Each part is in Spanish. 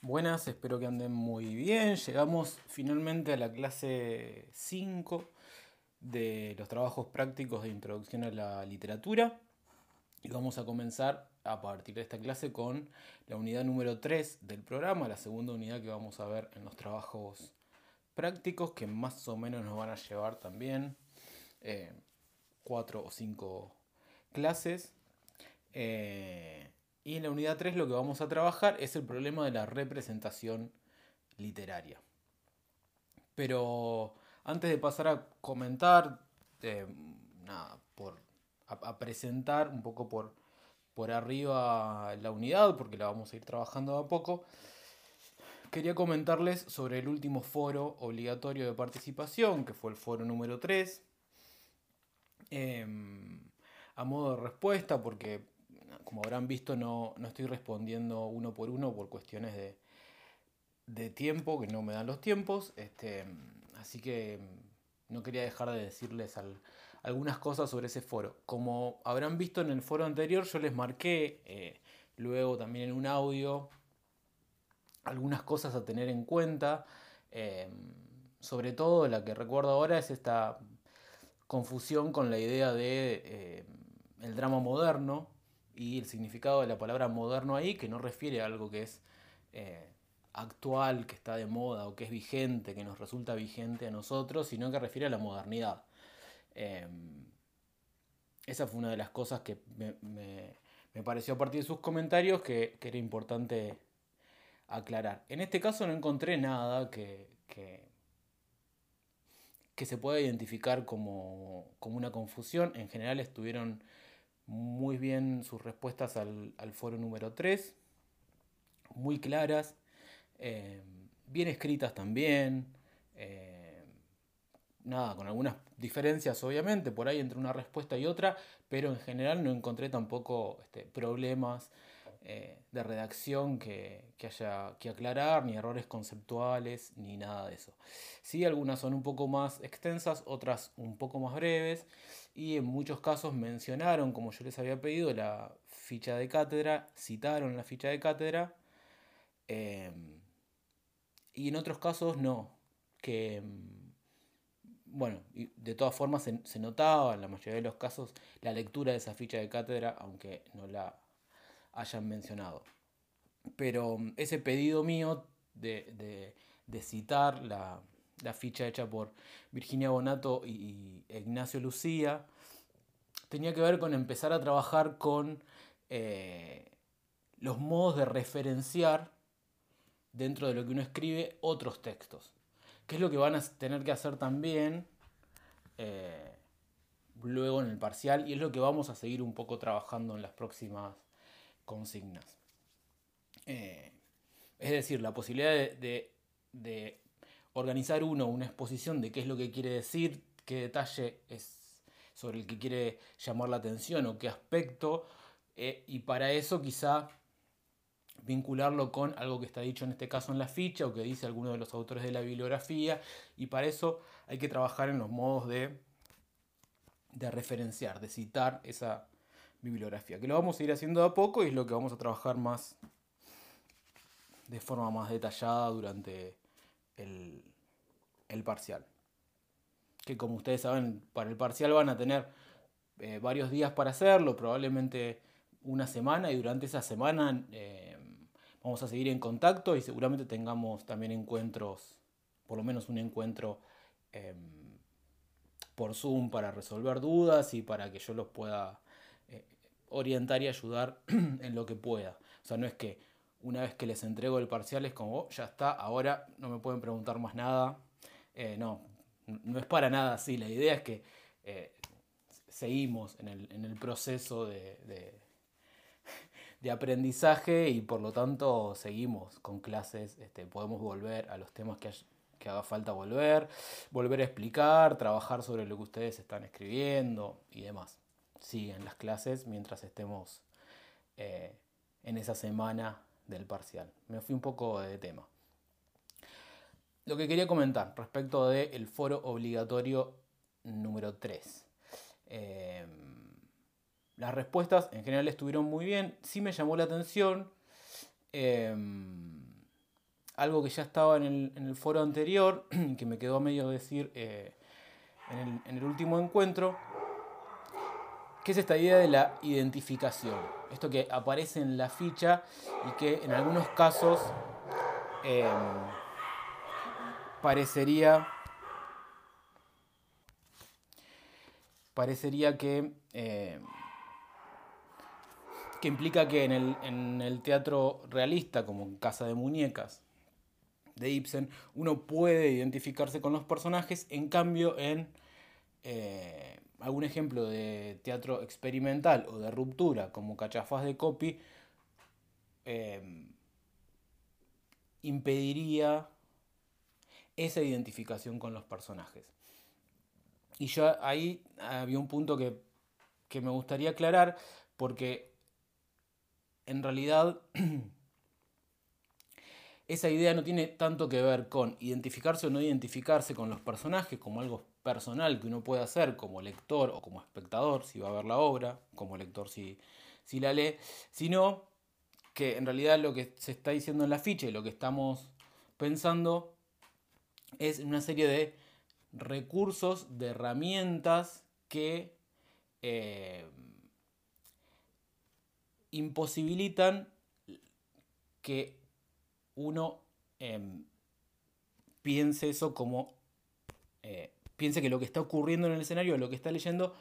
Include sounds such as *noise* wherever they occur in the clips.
Buenas, espero que anden muy bien. Llegamos finalmente a la clase 5 de los trabajos prácticos de introducción a la literatura y vamos a comenzar a partir de esta clase con la unidad número 3 del programa, la segunda unidad que vamos a ver en los trabajos prácticos que más o menos nos van a llevar también eh, cuatro o cinco clases. Eh, y en la unidad 3 lo que vamos a trabajar es el problema de la representación literaria. Pero antes de pasar a comentar, eh, nada, por, a, presentar un poco por, por arriba la unidad, porque la vamos a ir trabajando a poco, quería comentarles sobre el último foro obligatorio de participación, que fue el foro número 3. Em, a modo de respuesta, porque como habrán visto, no, estoy respondiendo uno por uno por cuestiones de, tiempo, que no me dan los tiempos. Este, así que no quería dejar de decirles algunas cosas sobre ese foro. Como habrán visto en el foro anterior, yo les marqué eh, luego también en un audio algunas cosas a tener en cuenta. Eh, sobre todo la que recuerdo ahora es esta confusión con la idea de eh, el drama moderno, y el significado de la palabra moderno ahí, que no refiere a algo que es eh, actual, que está de moda o que es vigente, que nos resulta vigente a nosotros, sino que refiere a la modernidad. Em, esa fue una de las cosas que me, pareció a partir de sus comentarios que, era importante aclarar. En este caso no encontré nada que, que, se pueda identificar como, como una confusión. En general estuvieron muy bien sus respuestas al, foro número 3, muy claras, eh, bien escritas también, eh, nada, con algunas diferencias obviamente por ahí entre una respuesta y otra, pero en general no encontré tampoco este, problemas eh, de redacción que, haya que aclarar, ni errores conceptuales, ni nada de eso. Sí, algunas son un poco más extensas, otras un poco más breves, y en muchos casos mencionaron, como yo les había pedido, la ficha de cátedra, citaron la ficha de cátedra, em, y en otros casos no, que em, bueno, de todas formas se, notaba en la mayoría de los casos la lectura de esa ficha de cátedra, aunque no la hayan mencionado. Pero mm, ese pedido mío de, citar la, ficha hecha por Virginia Bonato y, Ignacio Lucía tenía que ver con empezar a trabajar con eh, los modos de referenciar dentro de lo que uno escribe otros textos. Que es lo que van a tener que hacer también eh, luego en el parcial y es lo que vamos a seguir un poco trabajando en las próximas consignas. Eh, es decir, la posibilidad de, organizar uno una exposición de qué es lo que quiere decir, qué detalle es sobre el que quiere llamar la atención o qué aspecto, eh, y para eso quizá vincularlo con algo que está dicho en este caso en la ficha o que dice alguno de los autores de la bibliografía, y para eso hay que trabajar en los modos de, de referenciar, de citar esa, bibliografía, que lo vamos a ir haciendo a poco y es lo que vamos a trabajar más de forma más detallada durante el, parcial. Que como ustedes saben, para el parcial van a tener eh, varios días para hacerlo, probablemente una semana y durante esa semana eh, vamos a seguir en contacto y seguramente tengamos también encuentros, por lo menos un encuentro em, por Zoom para resolver dudas y para que yo los pueda orientar y ayudar *clears throat* en lo que pueda. O sea, no es que una vez que les entrego el parcial es como, oh, ya está, ahora no me pueden preguntar más nada. Eh, no, no es para nada así. La idea es que eh, seguimos en el, proceso *laughs* de, aprendizaje y por lo tanto seguimos con clases. Este, podemos volver a los temas que haga falta volver, volver a explicar, trabajar sobre lo que ustedes están escribiendo y demás siguen las clases mientras estemos eh, en esa semana del parcial. Me fui un poco de tema. Lo que quería comentar respecto del foro obligatorio número 3. Em, las respuestas en general estuvieron muy bien. Sí me llamó la atención em, algo que ya estaba en el, foro anterior, *clears throat* que me quedó medio decir eh, en, el, último encuentro, que es esta idea de la identificación. Esto que aparece en la ficha y que en algunos casos em, parecería parecería que em, que implica que en el, en el, teatro realista, como en Casa de Muñecas de Ibsen, uno puede identificarse con los personajes, en cambio en eh, algún ejemplo de teatro experimental o de ruptura, como Cachafaz de Copy, eh, impediría esa identificación con los personajes. Y yo ahí había un punto que, que me gustaría aclarar, porque en realidad *clears throat* esa idea no tiene tanto que ver con identificarse o no identificarse con los personajes como algo personal que uno puede hacer como lector o como espectador si va a ver la obra, como lector si, si la lee, sino que en realidad lo que se está diciendo en la ficha y lo que estamos pensando es una serie de recursos, de herramientas que eh, imposibilitan que uno em, piense eso como... Eh, piense que lo que está ocurriendo en el escenario, lo que está leyendo,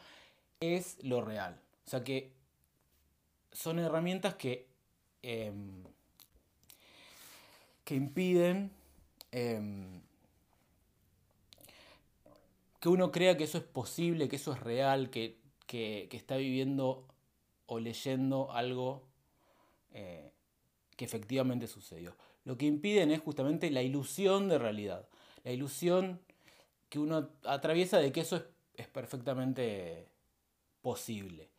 es lo real. O sea que son herramientas que, em, que impiden em, que uno crea que eso es posible, que eso es real, que, que está viviendo o leyendo algo eh, que efectivamente sucedió. Lo que impiden es justamente la ilusión de realidad, la ilusión que uno atraviesa de que eso es, perfectamente posible.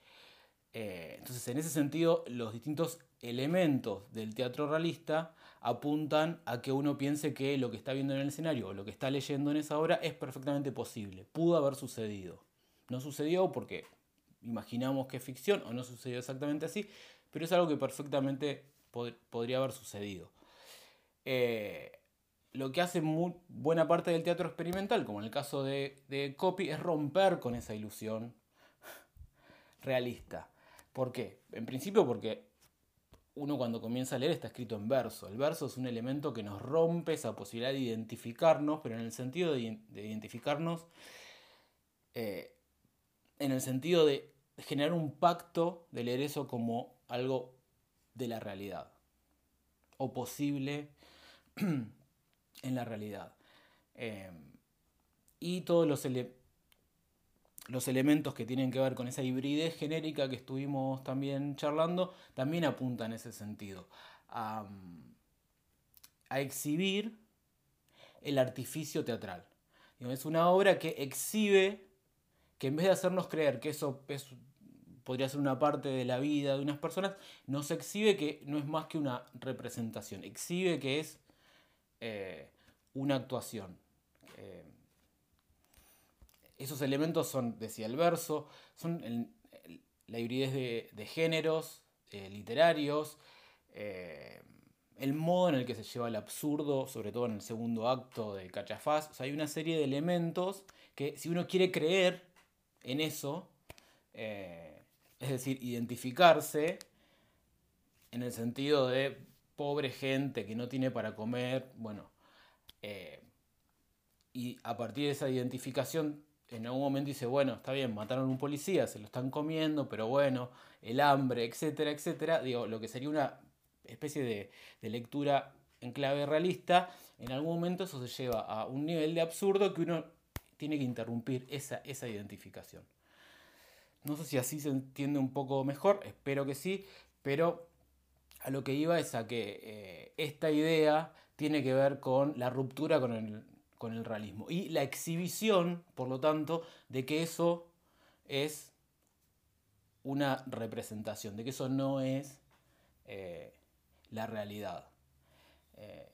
Eh, entonces, en ese sentido, los distintos elementos del teatro realista apuntan a que uno piense que lo que está viendo en el escenario o lo que está leyendo en esa obra es perfectamente posible, pudo haber sucedido. No sucedió porque imaginamos que es ficción o no sucedió exactamente así, pero es algo que perfectamente podría haber sucedido. Eh, lo que hace buena parte del teatro experimental, como en el caso de, de Copy, es romper con esa ilusión realista. ¿Por qué? En principio porque uno cuando comienza a leer está escrito en verso. El verso es un elemento que nos rompe esa posibilidad de identificarnos, pero en el sentido de, identificarnos eh, en el sentido de generar un pacto de leer eso como algo de la realidad o posible en la realidad. Eh, y todos los, los elementos que tienen que ver con esa hibridez genérica que estuvimos también charlando, también apuntan en ese sentido. A, a exhibir el artificio teatral. Es una obra que exhibe que en vez de hacernos creer que eso podría ser una parte de la vida de unas personas, nos exhibe que no es más que una representación, exhibe que es eh, una actuación. Eh, esos elementos son, decía el verso, son la hibridez de, géneros eh, literarios, el modo en el que se lleva el absurdo, sobre todo en el segundo acto de Cachafaz. hay una serie de elementos que si uno quiere creer en eso, es decir, identificarse en el sentido de pobre gente que no tiene para comer, bueno, eh, y a partir de esa identificación en algún momento dice, bueno, está bien, mataron a un policía, se lo están comiendo, pero bueno, el hambre, etcétera, etcétera, digo, lo que sería una especie de, de lectura en clave realista, en algún momento eso se lleva a un nivel de absurdo que uno tiene que interrumpir esa, esa identificación. No sé si así se entiende un poco mejor, espero que sí, pero a lo que iba es a que eh, esta idea tiene que ver con la ruptura con el, con el realismo y la exhibición, por lo tanto, de que eso es una representación, de que eso no es eh, la realidad. Eh,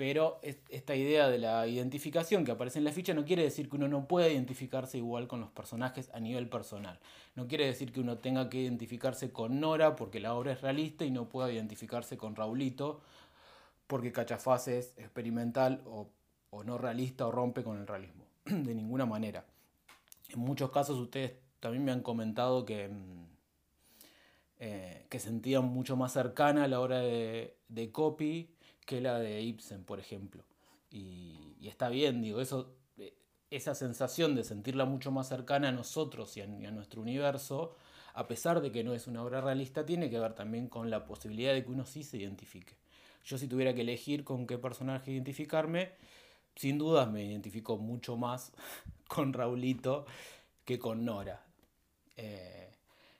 pero esta idea de la identificación que aparece en la ficha no quiere decir que uno no pueda identificarse igual con los personajes a nivel personal. No quiere decir que uno tenga que identificarse con Nora porque la obra es realista y no pueda identificarse con Raulito porque Cachafaz es experimental o, no realista o rompe con el realismo. *clears throat* De ninguna manera. En muchos casos ustedes también me han comentado que, mm, eh, que sentían mucho más cercana a la hora de, copy que la de Ibsen, por ejemplo. Y, está bien, digo, eso, eh, esa sensación de sentirla mucho más cercana a nosotros y a nuestro universo, a pesar de que no es una obra realista, tiene que ver también con la posibilidad de que uno sí se identifique. Yo si tuviera que elegir con qué personaje identificarme, sin dudas me identifico mucho más *laughs* con Raulito que con Nora. Eh,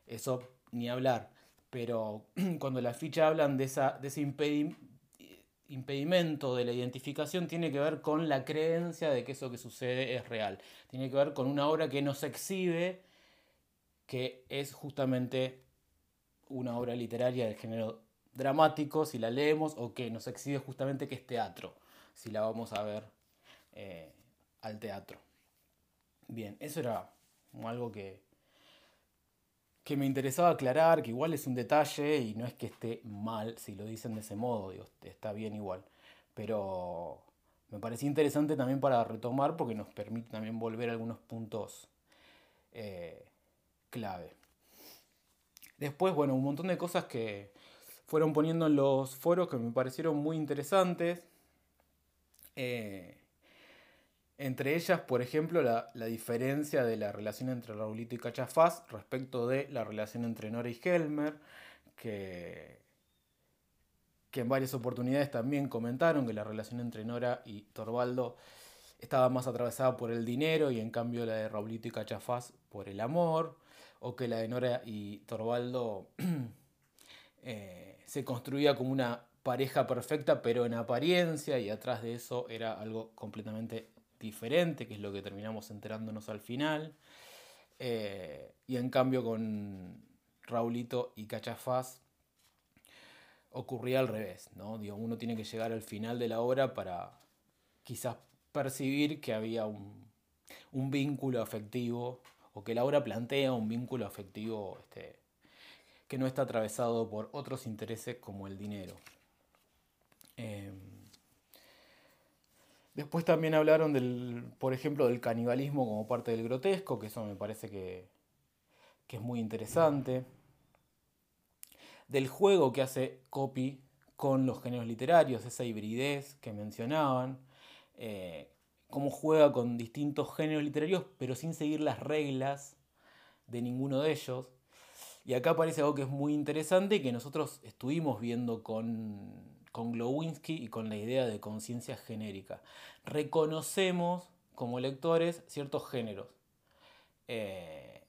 eso ni hablar. Pero *clears throat* cuando las fichas hablan de, esa, de ese impedimento de la identificación, tiene que ver con la creencia de que eso que sucede es real. Tiene que ver con una obra que nos exhibe que es justamente una obra literaria del género dramático, si la leemos, o que nos exhibe justamente que es teatro, si la vamos a ver eh, al teatro. Bien, eso era algo que, que me interesaba aclarar, que igual es un detalle y no es que esté mal si lo dicen de ese modo, digo, está bien igual. Pero me parecía interesante también para retomar porque nos permite también volver algunos puntos eh, clave. Después, bueno, un montón de cosas que fueron poniendo en los foros que me parecieron muy interesantes. Eh, entre ellas, por ejemplo, la, diferencia de la relación entre Raulito y Cachafaz respecto de la relación entre Nora y Helmer, que, que en varias oportunidades también comentaron que la relación entre Nora y Torvaldo estaba más atravesada por el dinero y en cambio la de Raulito y Cachafaz por el amor o que la de Nora y Torvaldo *clears throat* eh, se construía como una pareja perfecta, pero en apariencia, y atrás de eso era algo completamente diferente, que es lo que terminamos enterándonos al final. Eh, y en cambio con Raulito y Cachafaz ocurría al revés, ¿no? Digo, uno tiene que llegar al final de la obra para quizás percibir que había un, vínculo afectivo o que Laura plantea un vínculo afectivo este, que no está atravesado por otros intereses como el dinero. Em, después también hablaron del, por ejemplo, del canibalismo como parte del grotesco, que eso me parece que, es muy interesante. Del juego que hace Copy con los géneros literarios, esa hibridez que mencionaban. Eh, cómo juega con distintos géneros literarios, pero sin seguir las reglas de ninguno de ellos. Y acá aparece algo que es muy interesante y que nosotros estuvimos viendo con, con Glowinski y con la idea de conciencia genérica. Reconocemos como lectores ciertos géneros. Eh,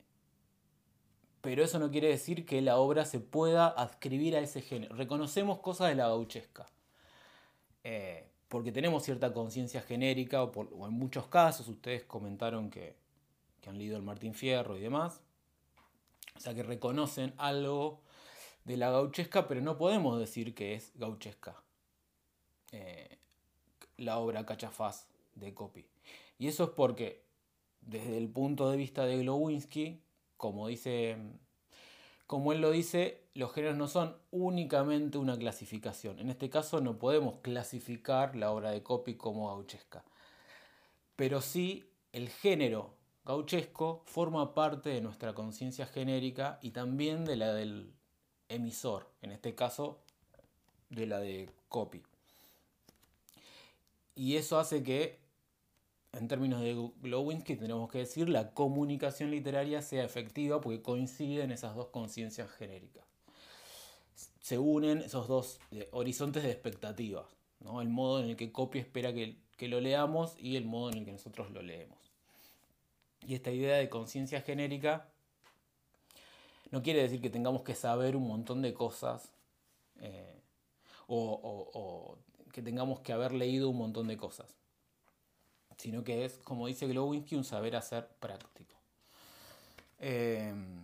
pero eso no quiere decir que la obra se pueda adscribir a ese género. Reconocemos cosas de la gauchesca. Eh, porque tenemos cierta conciencia genérica, o, en muchos casos ustedes comentaron que, han leído el Martín Fierro y demás, o sea que reconocen algo de la gauchesca, pero no podemos decir que es gauchesca eh, la obra Cachafaz de Copy. Y eso es porque, desde el punto de vista de Glowinski, como dice como él lo dice, los géneros no son únicamente una clasificación. En este caso no podemos clasificar la obra de Copy como gauchesca. Pero sí el género gauchesco forma parte de nuestra conciencia genérica y también de la del emisor, en este caso de la de Copy. Y eso hace que en términos de Glowinski tenemos que decir la comunicación literaria sea efectiva porque coinciden esas dos conciencias genéricas. Se unen esos dos eh, horizontes de expectativas, ¿no? el modo en el que Copy espera que, que lo leamos y el modo en el que nosotros lo leemos. Y esta idea de conciencia genérica no quiere decir que tengamos que saber un montón de cosas eh, o que tengamos que haber leído un montón de cosas sino que es, como dice Glowinski, un saber hacer práctico. Em,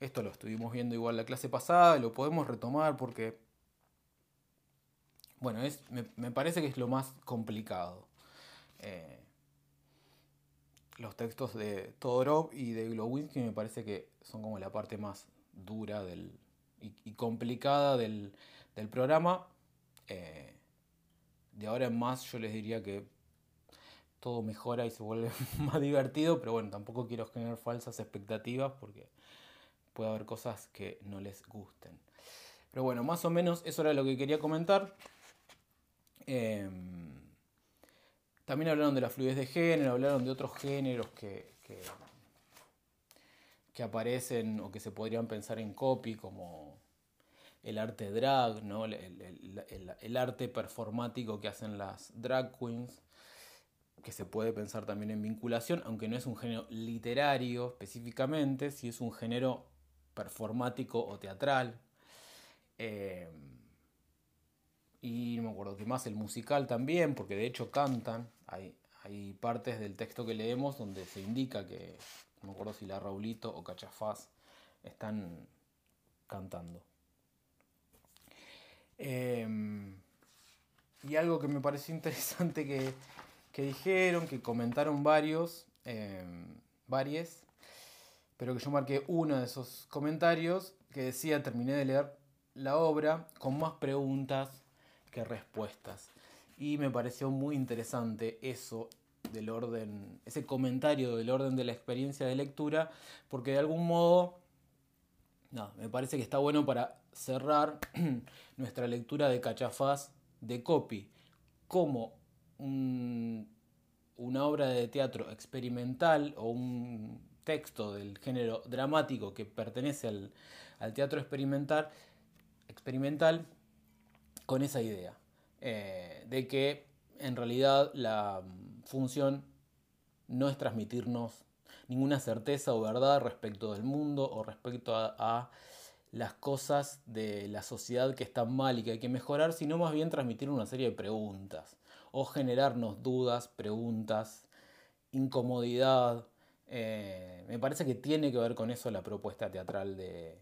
esto lo estuvimos viendo igual la clase pasada, lo podemos retomar porque, bueno, es, me, parece que es lo más complicado. Eh, los textos de Todorov y de Glowinski me parece que son como la parte más dura del, y, complicada del, programa. Eh, de ahora en más yo les diría que todo mejora y se vuelve *laughs* más divertido, pero bueno, tampoco quiero generar falsas expectativas porque puede haber cosas que no les gusten. Pero bueno, más o menos eso era lo que quería comentar. Em, también hablaron de la fluidez de género, hablaron de otros géneros que, aparecen o que se podrían pensar en copy, como el arte drag, ¿no? el, arte performático que hacen las drag queens, que se puede pensar también en vinculación, aunque no es un género literario específicamente, si es un género performático o teatral. Eh, y no me acuerdo qué más, el musical también, porque de hecho cantan. Hay, hay partes del texto que leemos donde se indica que, no me acuerdo si la Raulito o Cachafaz están cantando. Em, y algo que me pareció *laughs* interesante que, dijeron, que comentaron varios, eh, varios, pero que yo marqué uno de esos comentarios que decía, terminé de leer la obra con más preguntas que respuestas. Y me pareció muy interesante eso del orden, ese comentario del orden de la experiencia de lectura, porque de algún modo, no, me parece que está bueno para cerrar *clears throat* nuestra lectura de Cachafaz de Copy, como una obra de teatro experimental o un texto del género dramático que pertenece al, al teatro experimental, experimental con esa idea eh, de que en realidad la función no es transmitirnos ninguna certeza o verdad respecto del mundo o respecto a, las cosas de la sociedad que están mal y que hay que mejorar, sino más bien transmitir una serie de preguntas o generarnos dudas, preguntas, incomodidad. Eh, me parece que tiene que ver con eso la propuesta teatral de,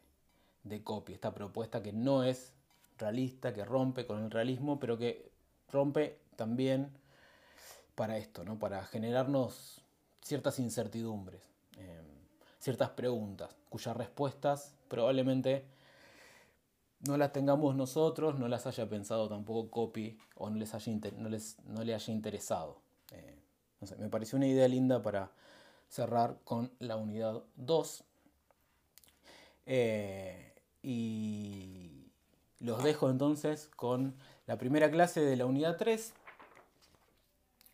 de esta propuesta que no es realista, que rompe con el realismo, pero que rompe también para esto, ¿no? para generarnos ciertas incertidumbres, em, ciertas preguntas, cuyas respuestas probablemente no las tengamos nosotros, no las haya pensado tampoco Copy o no, les haya no, les, no le haya interesado. Eh, me pareció una idea linda para cerrar con la unidad 2. Eh, y los dejo entonces con la primera clase de la unidad 3,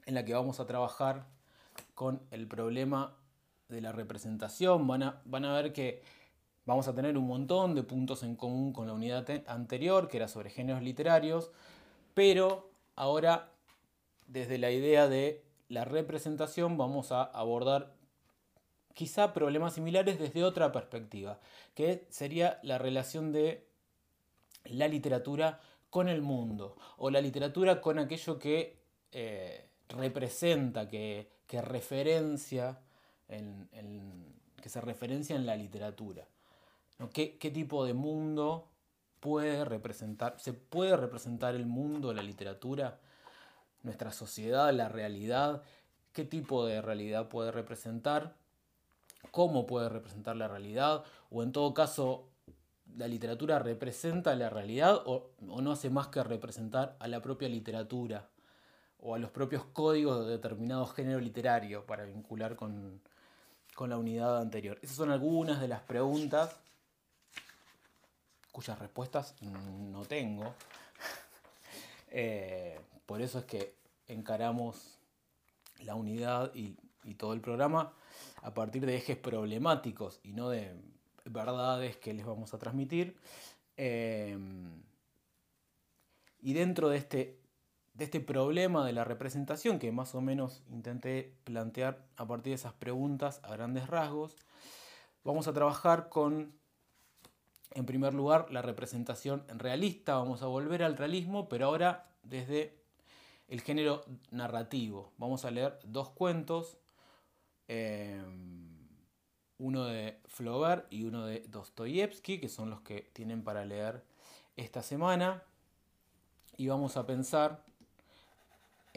en la que vamos a trabajar con el problema de la representación. Van a, van a ver que vamos a tener un montón de puntos en común con la unidad anterior, que era sobre géneros literarios, pero ahora desde la idea de la representación vamos a abordar quizá problemas similares desde otra perspectiva, que sería la relación de la literatura con el mundo o la literatura con aquello que eh, representa, que, referencia que se referencia en la literatura. ¿Qué, tipo de mundo puede representar? ¿Se puede representar el mundo, la literatura, nuestra sociedad, la realidad? ¿Qué tipo de realidad puede representar? ¿Cómo puede representar la realidad? O en todo caso, la literatura representa la realidad o, no hace más que representar a la propia literatura o a los propios códigos de determinado género literario para vincular con, la unidad anterior. Esas son algunas de las preguntas cuyas respuestas no tengo. *laughs* Eh, por eso es que encaramos la unidad y todo el programa a partir de ejes problemáticos y no de verdades que les vamos a transmitir. Em, y dentro de este, de este problema de la representación que más o menos intenté plantear a partir de esas preguntas a grandes rasgos, vamos a trabajar con, en primer lugar, la representación realista. Vamos a volver al realismo, pero ahora desde el género narrativo. Vamos a leer dos cuentos. Em, uno de Flaubert y uno de Dostoyevsky, que son los que tienen para leer esta semana. Y vamos a pensar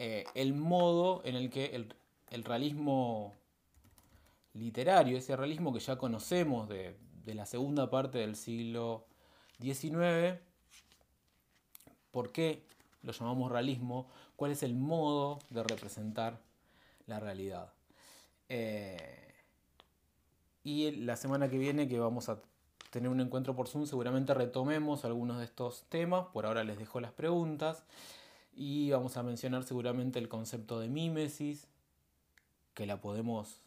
eh, el modo en el que el, realismo literario, ese realismo que ya conocemos de, la segunda parte del siglo XIX, ¿por qué lo llamamos realismo, cuál es el modo de representar la realidad. Eh, y la semana que viene que vamos a tener un encuentro por Zoom, seguramente retomemos algunos de estos temas. Por ahora les dejo las preguntas. Y vamos a mencionar seguramente el concepto de mímesis, que la podemos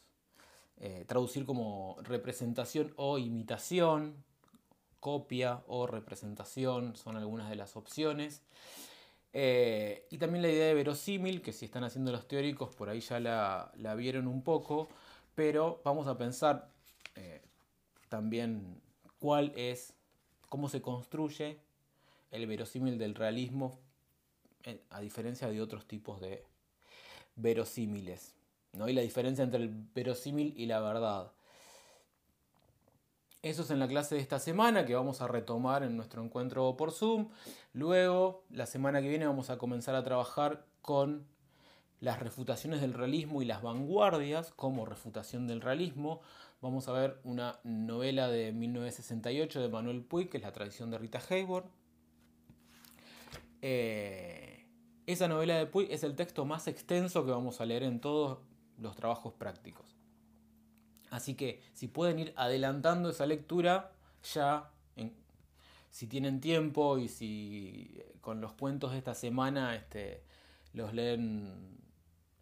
eh, traducir como representación o imitación, copia o representación, son algunas de las opciones. Eh, y también la idea de verosímil, que si están haciendo los teóricos por ahí ya la, vieron un poco, pero vamos a pensar eh, también cuál es, cómo se construye el verosímil del realismo, a diferencia de otros tipos de verosímiles. ¿no? Y la diferencia entre el verosímil y la verdad. Eso es en la clase de esta semana que vamos a retomar en nuestro encuentro por Zoom. Luego, la semana que viene vamos a comenzar a trabajar con las refutaciones del realismo y las vanguardias como refutación del realismo. Vamos a ver una novela de 1968 de Manuel Puig, que es La tradición de Rita Hayworth. Eh, esa novela de Puig es el texto más extenso que vamos a leer en todos los trabajos prácticos. Así que si pueden ir adelantando esa lectura, ya si tienen tiempo y si con los cuentos de esta semana este, los leen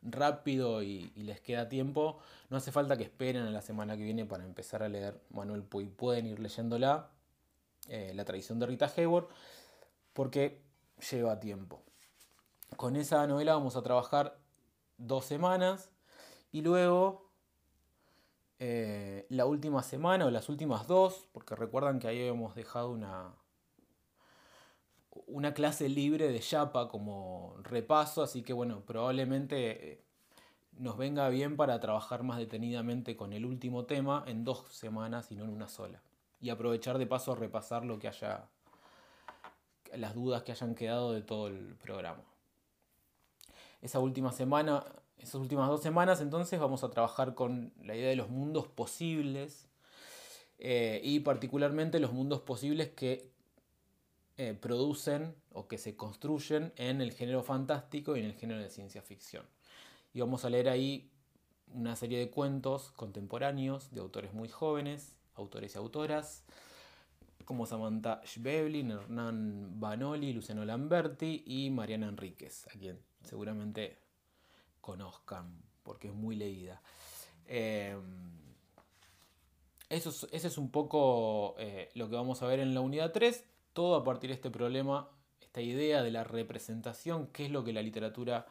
rápido y, les queda tiempo, no hace falta que esperen a la semana que viene para empezar a leer Manuel Puy. Pueden ir leyéndola, eh, La tradición de Rita Hayworth, porque lleva tiempo. Con esa novela vamos a trabajar dos semanas y luego, eh, la última semana o las últimas dos, porque recuerdan que ahí habíamos dejado una, una clase libre de Yapa como repaso, así que bueno, probablemente eh, nos venga bien para trabajar más detenidamente con el último tema en dos semanas y no en una sola. Y aprovechar de paso a repasar lo que haya, las dudas que hayan quedado de todo el programa. Esa última semana esas últimas dos semanas entonces vamos a trabajar con la idea de los mundos posibles eh, y particularmente los mundos posibles que eh, producen o que se construyen en el género fantástico y en el género de ciencia ficción. Y vamos a leer ahí una serie de cuentos contemporáneos de autores muy jóvenes, autores y autoras, como Samantha Schweblin, Hernán Banoli, Luciano Lamberti y Mariana Enríquez, a seguramente conozcan, porque es muy leída. Eh, eso es un poco eh, lo que vamos a ver en la unidad 3, todo a partir de este problema, esta idea de la representación, qué es lo que la literatura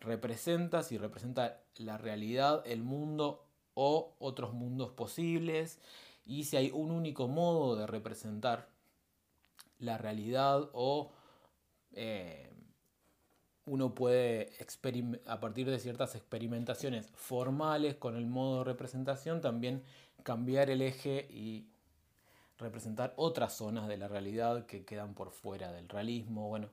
representa, si representa la realidad, el mundo o otros mundos posibles, y si hay un único modo de representar la realidad o eh, uno puede, a partir de ciertas experimentaciones formales con el modo de representación, también cambiar el eje y representar otras zonas de la realidad que quedan por fuera del realismo. Bueno,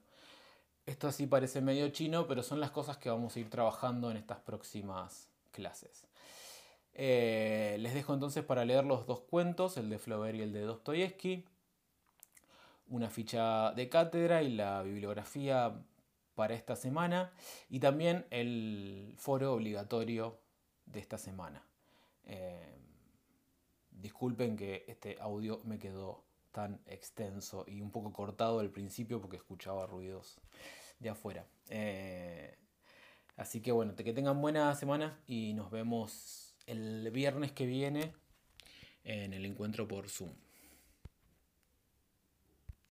esto así parece medio chino, pero son las cosas que vamos a ir trabajando en estas próximas clases. Eh, les dejo entonces para leer los dos cuentos, el de Flaubert y el de Dostoyevsky, una ficha de cátedra y la bibliografía para esta semana y también el foro obligatorio de esta semana. Eh, disculpen que este audio me quedó tan extenso y un poco cortado al principio porque escuchaba ruidos de afuera. Eh, así que bueno, que tengan buena semana y nos vemos el viernes que viene en el encuentro por Zoom.